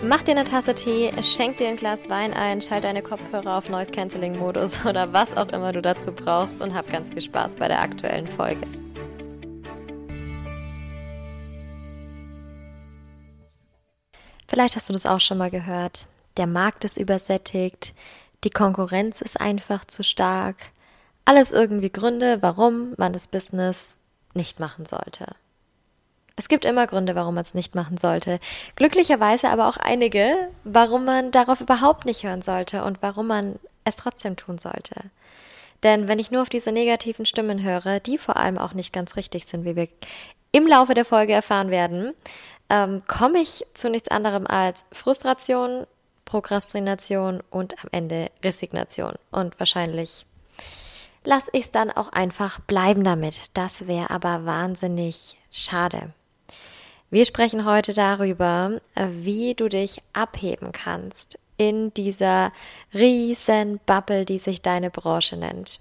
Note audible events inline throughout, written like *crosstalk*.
Mach dir eine Tasse Tee, schenk dir ein Glas Wein ein, schalt deine Kopfhörer auf Noise Cancelling Modus *laughs* oder was auch immer du dazu brauchst und hab ganz viel Spaß bei der aktuellen Folge. Vielleicht hast du das auch schon mal gehört. Der Markt ist übersättigt, die Konkurrenz ist einfach zu stark. Alles irgendwie Gründe, warum man das Business nicht machen sollte. Es gibt immer Gründe, warum man es nicht machen sollte. Glücklicherweise aber auch einige, warum man darauf überhaupt nicht hören sollte und warum man es trotzdem tun sollte. Denn wenn ich nur auf diese negativen Stimmen höre, die vor allem auch nicht ganz richtig sind, wie wir im Laufe der Folge erfahren werden, ähm, komme ich zu nichts anderem als Frustration, Prokrastination und am Ende Resignation. Und wahrscheinlich lasse ich es dann auch einfach bleiben damit. Das wäre aber wahnsinnig schade. Wir sprechen heute darüber, äh, wie du dich abheben kannst in dieser riesen Bubble, die sich deine Branche nennt.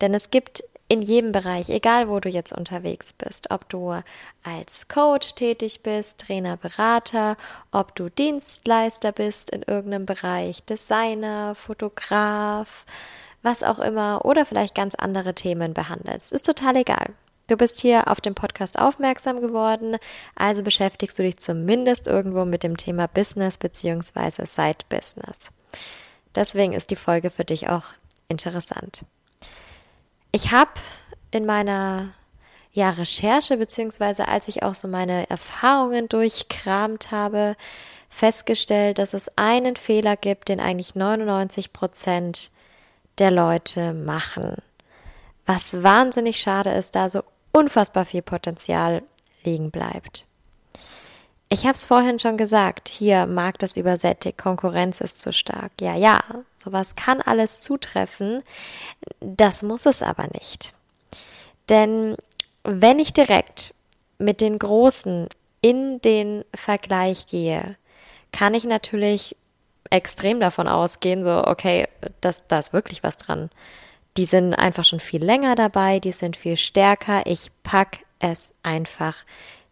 Denn es gibt in jedem Bereich, egal wo du jetzt unterwegs bist, ob du als Coach tätig bist, Trainer, Berater, ob du Dienstleister bist in irgendeinem Bereich, Designer, Fotograf, was auch immer, oder vielleicht ganz andere Themen behandelst, ist total egal. Du bist hier auf dem Podcast aufmerksam geworden, also beschäftigst du dich zumindest irgendwo mit dem Thema Business bzw. Side Business. Deswegen ist die Folge für dich auch interessant. Ich habe in meiner ja, Recherche beziehungsweise als ich auch so meine Erfahrungen durchkramt habe, festgestellt, dass es einen Fehler gibt, den eigentlich 99 Prozent der Leute machen. Was wahnsinnig schade ist, da so unfassbar viel Potenzial liegen bleibt. Ich habe es vorhin schon gesagt, hier Markt ist übersättigt, Konkurrenz ist zu stark. Ja, ja, sowas kann alles zutreffen, das muss es aber nicht. Denn wenn ich direkt mit den Großen in den Vergleich gehe, kann ich natürlich extrem davon ausgehen, so, okay, das, da ist wirklich was dran. Die sind einfach schon viel länger dabei, die sind viel stärker. Ich pack es einfach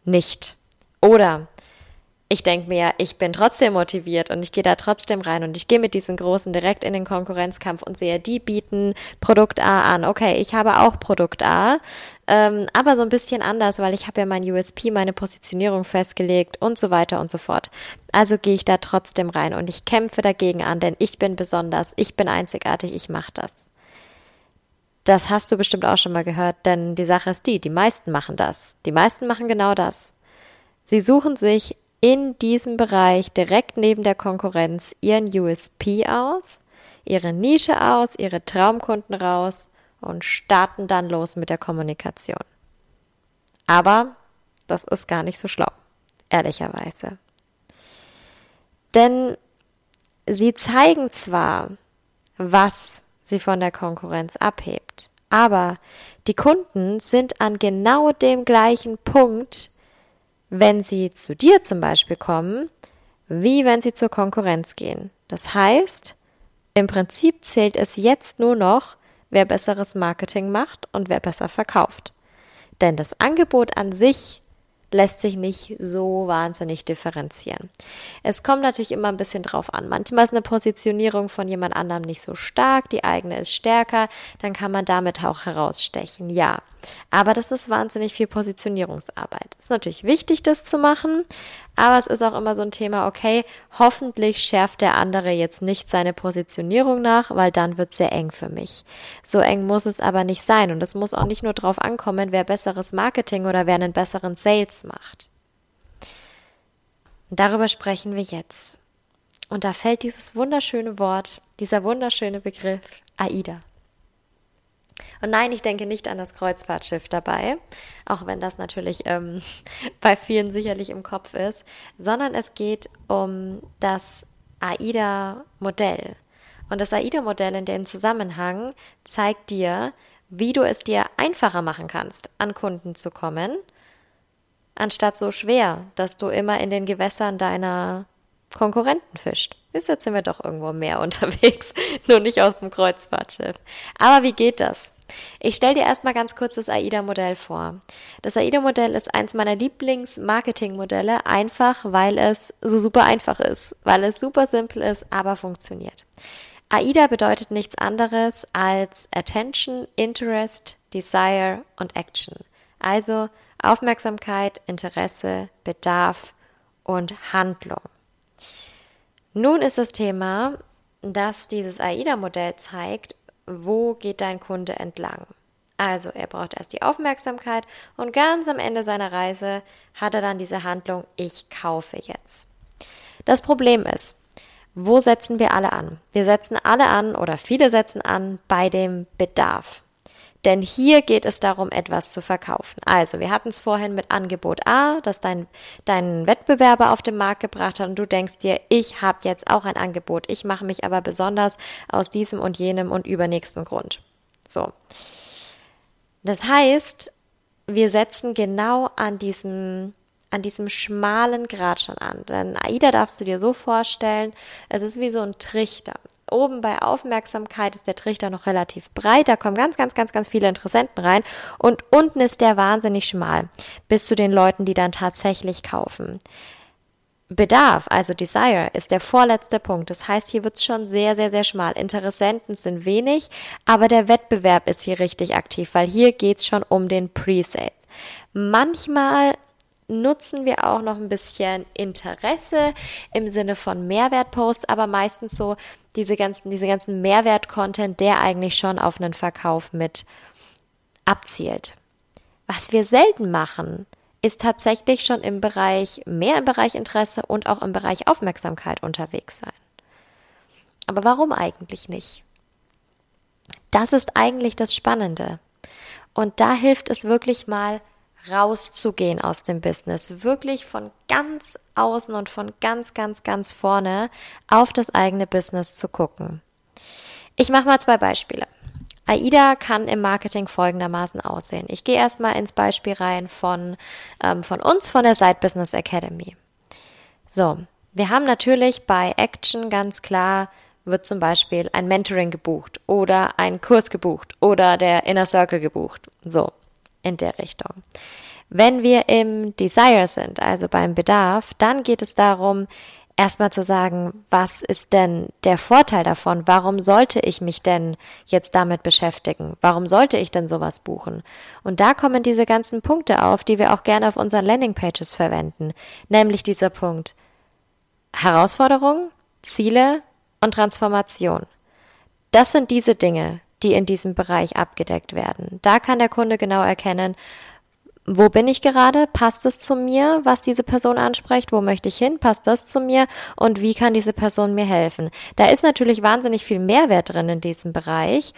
nicht. Oder ich denke mir, ich bin trotzdem motiviert und ich gehe da trotzdem rein und ich gehe mit diesen Großen direkt in den Konkurrenzkampf und sehe, die bieten Produkt A an. Okay, ich habe auch Produkt A, ähm, aber so ein bisschen anders, weil ich habe ja mein USP, meine Positionierung festgelegt und so weiter und so fort. Also gehe ich da trotzdem rein und ich kämpfe dagegen an, denn ich bin besonders, ich bin einzigartig, ich mache das. Das hast du bestimmt auch schon mal gehört, denn die Sache ist die, die meisten machen das. Die meisten machen genau das. Sie suchen sich in diesem Bereich direkt neben der Konkurrenz ihren USP aus, ihre Nische aus, ihre Traumkunden raus und starten dann los mit der Kommunikation. Aber das ist gar nicht so schlau, ehrlicherweise. Denn sie zeigen zwar, was sie von der Konkurrenz abhebt. Aber die Kunden sind an genau dem gleichen Punkt, wenn sie zu dir zum Beispiel kommen, wie wenn sie zur Konkurrenz gehen. Das heißt, im Prinzip zählt es jetzt nur noch, wer besseres Marketing macht und wer besser verkauft. Denn das Angebot an sich lässt sich nicht so wahnsinnig differenzieren. Es kommt natürlich immer ein bisschen drauf an. Manchmal ist eine Positionierung von jemand anderem nicht so stark, die eigene ist stärker, dann kann man damit auch herausstechen, ja. Aber das ist wahnsinnig viel Positionierungsarbeit. Ist natürlich wichtig, das zu machen, aber es ist auch immer so ein Thema, okay, hoffentlich schärft der andere jetzt nicht seine Positionierung nach, weil dann wird es sehr eng für mich. So eng muss es aber nicht sein und es muss auch nicht nur darauf ankommen, wer besseres Marketing oder wer einen besseren Sales macht. Und darüber sprechen wir jetzt. Und da fällt dieses wunderschöne Wort, dieser wunderschöne Begriff AIDA. Und nein, ich denke nicht an das Kreuzfahrtschiff dabei, auch wenn das natürlich ähm, *laughs* bei vielen sicherlich im Kopf ist, sondern es geht um das AIDA-Modell. Und das AIDA-Modell in dem Zusammenhang zeigt dir, wie du es dir einfacher machen kannst, an Kunden zu kommen, anstatt so schwer, dass du immer in den Gewässern deiner Konkurrenten fischt. Bis jetzt sind wir doch irgendwo mehr *laughs* unterwegs, nur nicht auf dem Kreuzfahrtschiff. Aber wie geht das? Ich stelle dir erstmal ganz kurz das AIDA-Modell vor. Das AIDA-Modell ist eins meiner Lieblings-Marketing-Modelle, einfach weil es so super einfach ist, weil es super simpel ist, aber funktioniert. AIDA bedeutet nichts anderes als Attention, Interest, Desire und Action. Also Aufmerksamkeit, Interesse, Bedarf und Handlung. Nun ist das Thema, dass dieses AIDA-Modell zeigt, wo geht dein Kunde entlang. Also er braucht erst die Aufmerksamkeit und ganz am Ende seiner Reise hat er dann diese Handlung, ich kaufe jetzt. Das Problem ist, wo setzen wir alle an? Wir setzen alle an oder viele setzen an bei dem Bedarf. Denn hier geht es darum, etwas zu verkaufen. Also, wir hatten es vorhin mit Angebot A, das dein, dein Wettbewerber auf den Markt gebracht hat und du denkst dir, ich habe jetzt auch ein Angebot. Ich mache mich aber besonders aus diesem und jenem und übernächsten Grund. So. Das heißt, wir setzen genau an diesem an diesem schmalen Grat schon an. Denn AIDA darfst du dir so vorstellen, es ist wie so ein Trichter. Oben bei Aufmerksamkeit ist der Trichter noch relativ breit, da kommen ganz, ganz, ganz, ganz viele Interessenten rein und unten ist der wahnsinnig schmal, bis zu den Leuten, die dann tatsächlich kaufen. Bedarf, also Desire, ist der vorletzte Punkt. Das heißt, hier wird es schon sehr, sehr, sehr schmal. Interessenten sind wenig, aber der Wettbewerb ist hier richtig aktiv, weil hier geht es schon um den Pre-Sales. Manchmal nutzen wir auch noch ein bisschen Interesse im Sinne von Mehrwertposts, aber meistens so diese ganzen, diese ganzen Mehrwert-Content, der eigentlich schon auf einen Verkauf mit abzielt. Was wir selten machen, ist tatsächlich schon im Bereich, mehr im Bereich Interesse und auch im Bereich Aufmerksamkeit unterwegs sein. Aber warum eigentlich nicht? Das ist eigentlich das Spannende. Und da hilft es wirklich mal rauszugehen aus dem Business, wirklich von ganz außen und von ganz, ganz, ganz vorne auf das eigene Business zu gucken. Ich mache mal zwei Beispiele. AIDA kann im Marketing folgendermaßen aussehen. Ich gehe erstmal ins Beispiel rein von, ähm, von uns, von der Side Business Academy. So, wir haben natürlich bei Action ganz klar wird zum Beispiel ein Mentoring gebucht oder ein Kurs gebucht oder der Inner Circle gebucht. So, in der Richtung. Wenn wir im Desire sind, also beim Bedarf, dann geht es darum, erstmal zu sagen, was ist denn der Vorteil davon? Warum sollte ich mich denn jetzt damit beschäftigen? Warum sollte ich denn sowas buchen? Und da kommen diese ganzen Punkte auf, die wir auch gerne auf unseren Landingpages verwenden, nämlich dieser Punkt Herausforderung, Ziele und Transformation. Das sind diese Dinge, die in diesem Bereich abgedeckt werden. Da kann der Kunde genau erkennen, wo bin ich gerade? Passt es zu mir, was diese Person anspricht? Wo möchte ich hin? Passt das zu mir? Und wie kann diese Person mir helfen? Da ist natürlich wahnsinnig viel Mehrwert drin in diesem Bereich.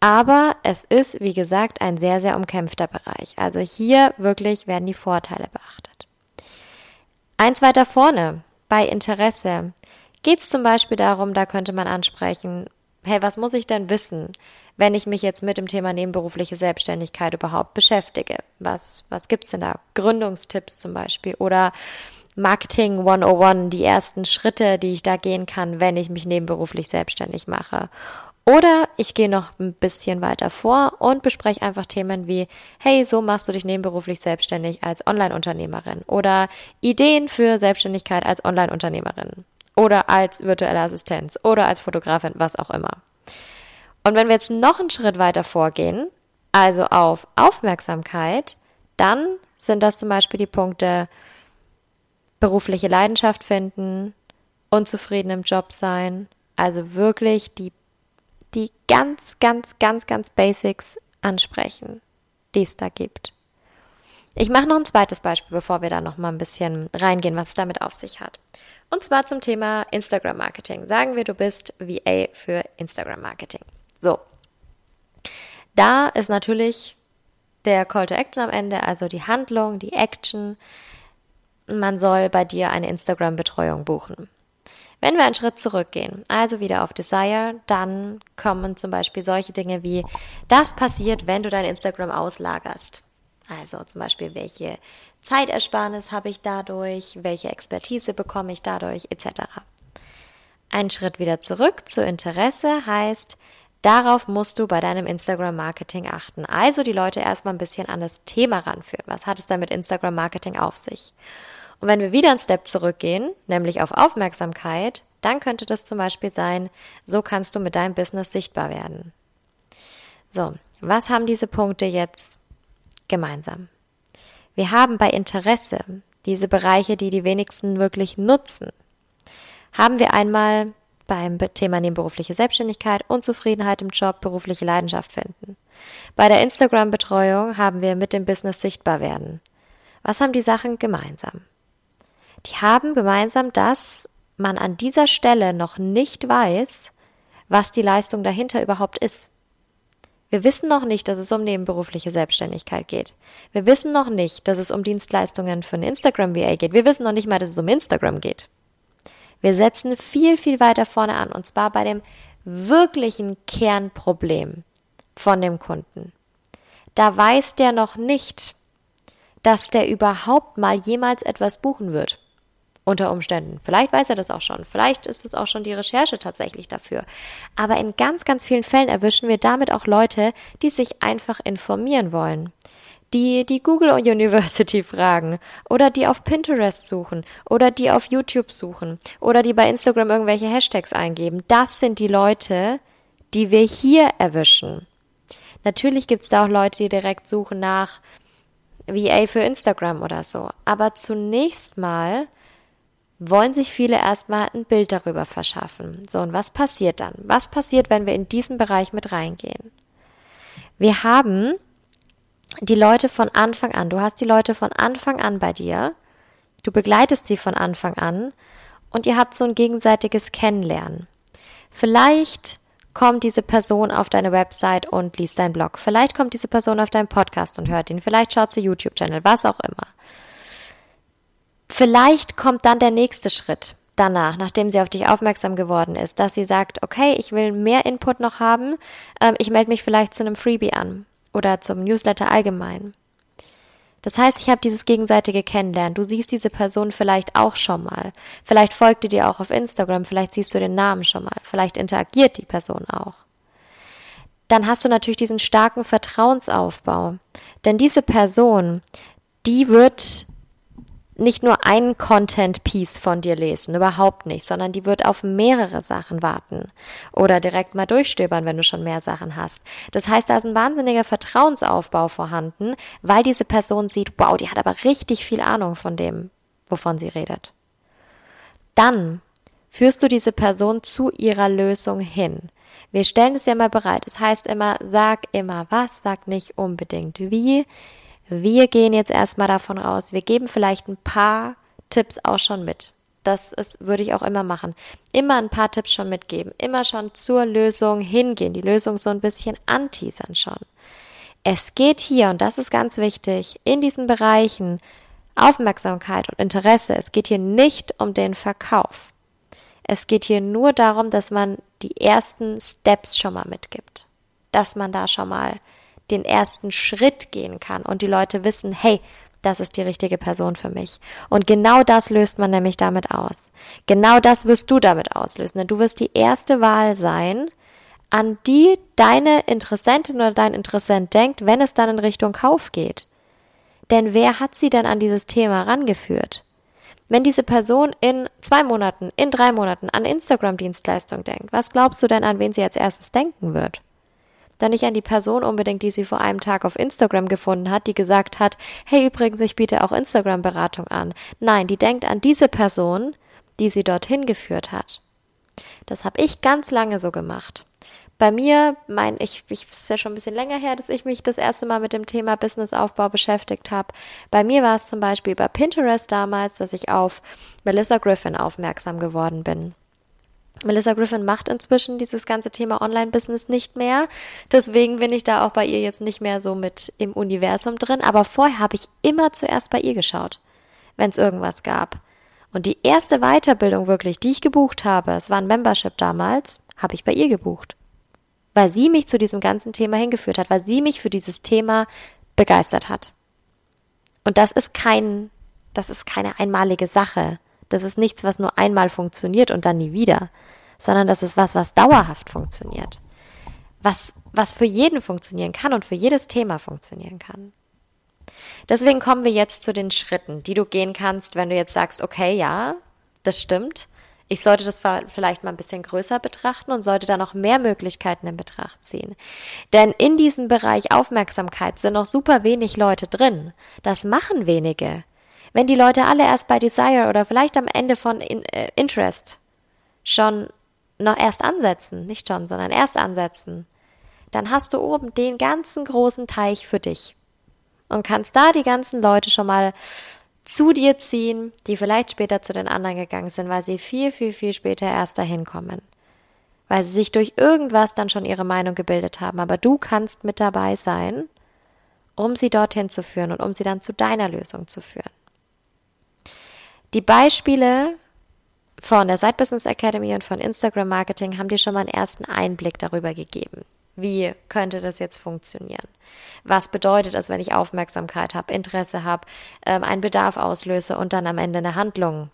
Aber es ist, wie gesagt, ein sehr, sehr umkämpfter Bereich. Also hier wirklich werden die Vorteile beachtet. Eins weiter vorne, bei Interesse, geht es zum Beispiel darum, da könnte man ansprechen, hey, was muss ich denn wissen? wenn ich mich jetzt mit dem Thema nebenberufliche Selbstständigkeit überhaupt beschäftige. Was, was gibt's denn da? Gründungstipps zum Beispiel oder Marketing 101, die ersten Schritte, die ich da gehen kann, wenn ich mich nebenberuflich selbstständig mache. Oder ich gehe noch ein bisschen weiter vor und bespreche einfach Themen wie, hey, so machst du dich nebenberuflich selbstständig als Online-Unternehmerin oder Ideen für Selbstständigkeit als Online-Unternehmerin oder als virtuelle Assistenz oder als Fotografin, was auch immer. Und wenn wir jetzt noch einen Schritt weiter vorgehen, also auf Aufmerksamkeit, dann sind das zum Beispiel die Punkte berufliche Leidenschaft finden, unzufrieden im Job sein, also wirklich die, die ganz, ganz, ganz, ganz Basics ansprechen, die es da gibt. Ich mache noch ein zweites Beispiel, bevor wir da noch mal ein bisschen reingehen, was es damit auf sich hat. Und zwar zum Thema Instagram Marketing. Sagen wir, du bist VA für Instagram Marketing. So. Da ist natürlich der Call to Action am Ende, also die Handlung, die Action. Man soll bei dir eine Instagram-Betreuung buchen. Wenn wir einen Schritt zurückgehen, also wieder auf Desire, dann kommen zum Beispiel solche Dinge wie, das passiert, wenn du dein Instagram auslagerst. Also zum Beispiel, welche Zeitersparnis habe ich dadurch, welche Expertise bekomme ich dadurch, etc. Ein Schritt wieder zurück zu Interesse heißt, darauf musst du bei deinem Instagram-Marketing achten. Also die Leute erstmal ein bisschen an das Thema ranführen. Was hat es denn mit Instagram-Marketing auf sich? Und wenn wir wieder einen Step zurückgehen, nämlich auf Aufmerksamkeit, dann könnte das zum Beispiel sein, so kannst du mit deinem Business sichtbar werden. So, was haben diese Punkte jetzt gemeinsam. Wir haben bei Interesse diese Bereiche, die die wenigsten wirklich nutzen. Haben wir einmal beim Thema nebenberufliche Selbstständigkeit, Unzufriedenheit im Job, berufliche Leidenschaft finden. Bei der Instagram-Betreuung haben wir mit dem Business sichtbar werden. Was haben die Sachen gemeinsam? Die haben gemeinsam, dass man an dieser Stelle noch nicht weiß, was die Leistung dahinter überhaupt ist. Wir wissen noch nicht, dass es um nebenberufliche Selbstständigkeit geht. Wir wissen noch nicht, dass es um Dienstleistungen für ein Instagram VA geht. Wir wissen noch nicht mal, dass es um Instagram geht. Wir setzen viel, viel weiter vorne an und zwar bei dem wirklichen Kernproblem von dem Kunden. Da weiß der noch nicht, dass der überhaupt mal jemals etwas buchen wird unter Umständen. Vielleicht weiß er das auch schon. Vielleicht ist es auch schon die Recherche tatsächlich dafür. Aber in ganz, ganz vielen Fällen erwischen wir damit auch Leute, die sich einfach informieren wollen. Die die Google University *laughs* fragen oder die auf Pinterest suchen oder die auf YouTube suchen oder die bei Instagram irgendwelche Hashtags eingeben. Das sind die Leute, die wir hier erwischen. Natürlich gibt es da auch Leute, die direkt suchen nach VA für Instagram oder so. Aber zunächst mal wollen sich viele erstmal ein Bild darüber verschaffen. So, und was passiert dann? Was passiert, wenn wir in diesen Bereich mit reingehen? Wir haben die Leute von Anfang an, du hast die Leute von Anfang an bei dir, du begleitest sie von Anfang an und ihr habt so ein gegenseitiges Kennenlernen. Vielleicht kommt diese Person auf deine Website und liest deinen Blog. Vielleicht kommt diese Person auf deinen Podcast und hört ihn. Vielleicht schaut sie YouTube-Channel, was auch immer. Vielleicht kommt dann der nächste Schritt danach, nachdem sie auf dich aufmerksam geworden ist, dass sie sagt, okay, ich will mehr Input noch haben, ähm, ich melde mich vielleicht zu einem Freebie an oder zum Newsletter allgemein. Das heißt, ich habe dieses gegenseitige Kennenlernen. Du siehst diese Person vielleicht auch schon mal. Vielleicht folgt die dir auch auf Instagram, vielleicht siehst du den Namen schon mal, vielleicht interagiert die Person auch. Dann hast du natürlich diesen starken Vertrauensaufbau. Denn diese Person, die wird nicht nur ein Content-Piece von dir lesen, überhaupt nicht, sondern die wird auf mehrere Sachen warten oder direkt mal durchstöbern, wenn du schon mehr Sachen hast. Das heißt, da ist ein wahnsinniger Vertrauensaufbau vorhanden, weil diese Person sieht, wow, die hat aber richtig viel Ahnung von dem, wovon sie redet. Dann führst du diese Person zu ihrer Lösung hin. Wir stellen es ja mal bereit. Das heißt immer, sag immer was, sag nicht unbedingt wie. Wir gehen jetzt erstmal davon aus, wir geben vielleicht ein paar Tipps auch schon mit. Das ist, würde ich auch immer machen. Immer ein paar Tipps schon mitgeben. Immer schon zur Lösung hingehen. Die Lösung so ein bisschen anteasern schon. Es geht hier, und das ist ganz wichtig, in diesen Bereichen Aufmerksamkeit und Interesse. Es geht hier nicht um den Verkauf. Es geht hier nur darum, dass man die ersten Steps schon mal mitgibt. Dass man da schon mal den ersten Schritt gehen kann und die Leute wissen, hey, das ist die richtige Person für mich. Und genau das löst man nämlich damit aus. Genau das wirst du damit auslösen. Denn du wirst die erste Wahl sein, an die deine Interessentin oder dein Interessent denkt, wenn es dann in Richtung Kauf geht. Denn wer hat sie denn an dieses Thema rangeführt? Wenn diese Person in zwei Monaten, in drei Monaten an Instagram-Dienstleistung denkt, was glaubst du denn, an wen sie als erstes denken wird? Dann nicht an die Person unbedingt, die sie vor einem Tag auf Instagram gefunden hat, die gesagt hat, hey übrigens, ich biete auch Instagram-Beratung an. Nein, die denkt an diese Person, die sie dorthin geführt hat. Das habe ich ganz lange so gemacht. Bei mir, mein, ich, ich ist ja schon ein bisschen länger her, dass ich mich das erste Mal mit dem Thema Businessaufbau beschäftigt habe. Bei mir war es zum Beispiel bei Pinterest damals, dass ich auf Melissa Griffin aufmerksam geworden bin. Melissa Griffin macht inzwischen dieses ganze Thema Online-Business nicht mehr. Deswegen bin ich da auch bei ihr jetzt nicht mehr so mit im Universum drin. Aber vorher habe ich immer zuerst bei ihr geschaut, wenn es irgendwas gab. Und die erste Weiterbildung wirklich, die ich gebucht habe, es war ein Membership damals, habe ich bei ihr gebucht weil sie mich zu diesem ganzen Thema hingeführt hat, weil sie mich für dieses Thema begeistert hat. Und das ist kein, das ist keine einmalige Sache. Das ist nichts, was nur einmal funktioniert und dann nie wieder, sondern das ist was, was dauerhaft funktioniert. Was, was für jeden funktionieren kann und für jedes Thema funktionieren kann. Deswegen kommen wir jetzt zu den Schritten, die du gehen kannst, wenn du jetzt sagst, okay, ja, das stimmt. Ich sollte das vielleicht mal ein bisschen größer betrachten und sollte da noch mehr Möglichkeiten in Betracht ziehen. Denn in diesem Bereich Aufmerksamkeit sind noch super wenig Leute drin. Das machen wenige. Wenn die Leute alle erst bei Desire oder vielleicht am Ende von in, äh, Interest schon noch erst ansetzen, nicht schon, sondern erst ansetzen, dann hast du oben den ganzen großen Teich für dich und kannst da die ganzen Leute schon mal zu dir ziehen, die vielleicht später zu den anderen gegangen sind, weil sie viel, viel, viel später erst dahin kommen. Weil sie sich durch irgendwas dann schon ihre Meinung gebildet haben. Aber du kannst mit dabei sein, um sie dorthin zu führen und um sie dann zu deiner Lösung zu führen. Die Beispiele von der Side Business Academy und von Instagram Marketing haben dir schon mal einen ersten Einblick darüber gegeben. Wie könnte das jetzt funktionieren? Was bedeutet es, wenn ich Aufmerksamkeit habe, Interesse habe, ähm, einen Bedarf auslöse und dann am Ende eine Handlung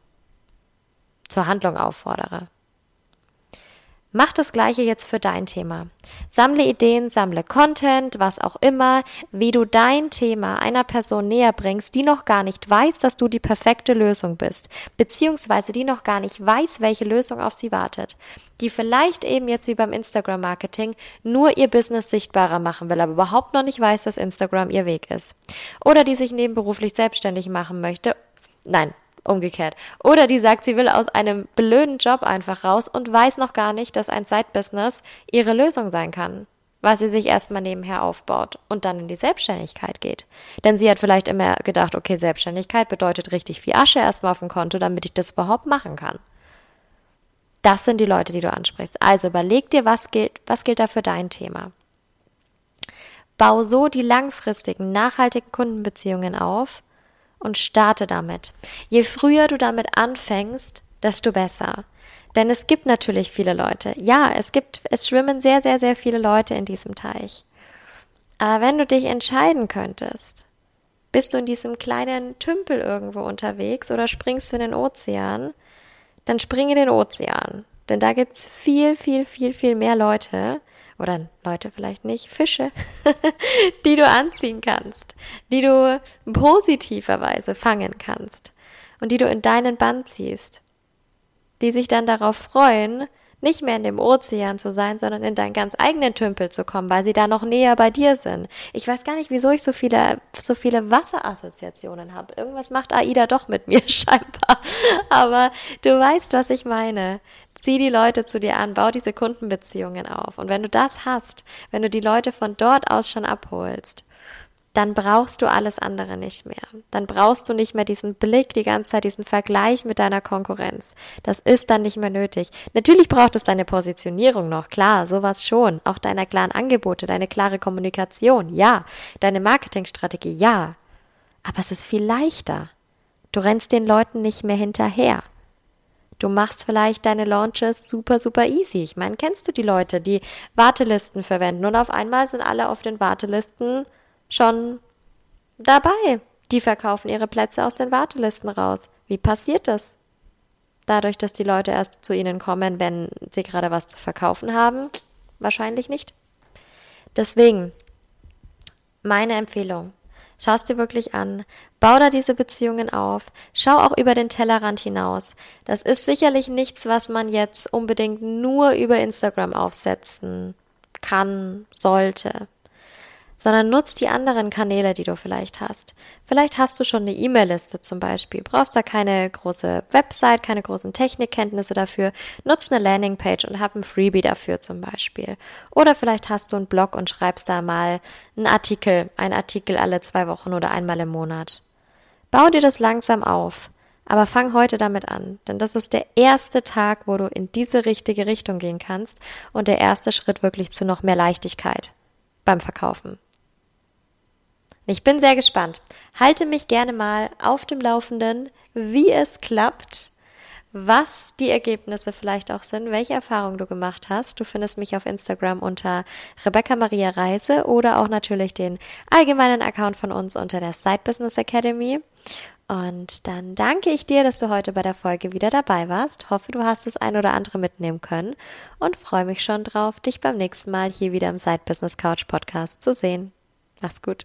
zur Handlung auffordere? Mach das gleiche jetzt für dein Thema. Sammle Ideen, sammle Content, was auch immer, wie du dein Thema einer Person näher bringst, die noch gar nicht weiß, dass du die perfekte Lösung bist, beziehungsweise die noch gar nicht weiß, welche Lösung auf sie wartet, die vielleicht eben jetzt wie beim Instagram Marketing nur ihr Business sichtbarer machen will, aber überhaupt noch nicht weiß, dass Instagram ihr Weg ist. Oder die sich nebenberuflich selbstständig machen möchte. Nein, umgekehrt. Oder die sagt, sie will aus einem blöden Job einfach raus und weiß noch gar nicht, dass ein Side-Business ihre Lösung sein kann, was sie sich erstmal nebenher aufbaut und dann in die Selbstständigkeit geht. Denn sie hat vielleicht immer gedacht, okay, Selbstständigkeit bedeutet richtig viel Asche erstmal auf dem Konto, damit ich das überhaupt machen kann. Das sind die Leute, die du ansprichst. Also überleg dir, was gilt, was gilt da für dein Thema. Bau so die langfristigen, nachhaltigen Kundenbeziehungen auf, und starte damit. Je früher du damit anfängst, desto besser. Denn es gibt natürlich viele Leute. Ja, es gibt, es schwimmen sehr, sehr, sehr viele Leute in diesem Teich. Aber wenn du dich entscheiden könntest, bist du in diesem kleinen Tümpel irgendwo unterwegs oder springst du in den Ozean, dann spring in den Ozean. Denn da gibt's viel, viel, viel, viel mehr Leute, oder Leute vielleicht nicht, Fische, *laughs* die du anziehen kannst, die du positiverweise fangen kannst und die du in deinen Band ziehst, die sich dann darauf freuen, nicht mehr in dem Ozean zu sein, sondern in deinen ganz eigenen Tümpel zu kommen, weil sie da noch näher bei dir sind. Ich weiß gar nicht, wieso ich so viele, so viele Wasserassoziationen habe. Irgendwas macht AIDA doch mit mir *laughs* scheinbar. Aber du weißt, was ich meine. Zieh die Leute zu dir an, bau diese Kundenbeziehungen auf. Und wenn du das hast, wenn du die Leute von dort aus schon abholst, dann brauchst du alles andere nicht mehr. Dann brauchst du nicht mehr diesen Blick die ganze Zeit, diesen Vergleich mit deiner Konkurrenz. Das ist dann nicht mehr nötig. Natürlich braucht es deine Positionierung noch, klar, sowas schon. Auch deiner klaren Angebote, deine klare Kommunikation, ja. Deine Marketingstrategie, ja. Aber es ist viel leichter. Du rennst den Leuten nicht mehr hinterher. Du machst vielleicht deine Launches super, super easy. Ich meine, kennst du die Leute, die Wartelisten verwenden und auf einmal sind alle auf den Wartelisten schon dabei. Die verkaufen ihre Plätze aus den Wartelisten raus. Wie passiert das? Dadurch, dass die Leute erst zu ihnen kommen, wenn sie gerade was zu verkaufen haben? Wahrscheinlich nicht. Deswegen, meine Empfehlung, schau es dir wirklich an, bau da diese Beziehungen auf, schau auch über den Tellerrand hinaus. Das ist sicherlich nichts, was man jetzt unbedingt nur über Instagram aufsetzen kann, sollte sondern nutz die anderen Kanäle, die du vielleicht hast. Vielleicht hast du schon eine E-Mail-Liste zum Beispiel, brauchst da keine große Website, keine großen Technikkenntnisse dafür, nutz eine Landingpage und hab ein Freebie dafür zum Beispiel. Oder vielleicht hast du einen Blog und schreibst da mal einen Artikel, einen Artikel alle zwei Wochen oder einmal im Monat. Bau dir das langsam auf. Aber fang heute damit an, denn das ist der erste Tag, wo du in diese richtige Richtung gehen kannst und der erste Schritt wirklich zu noch mehr Leichtigkeit beim Verkaufen. Ich bin sehr gespannt. Halte mich gerne mal auf dem Laufenden, wie es klappt, was die Ergebnisse vielleicht auch sind, welche Erfahrungen du gemacht hast. Du findest mich auf Instagram unter Rebecca Maria Reise oder auch natürlich den allgemeinen Account von uns unter der Side Business Academy. Und dann danke ich dir, dass du heute bei der Folge wieder dabei warst. Hoffe, du hast das ein oder andere mitnehmen können und freue mich schon drauf, dich beim nächsten Mal hier wieder im Side Business Couch Podcast zu sehen. Mach's gut.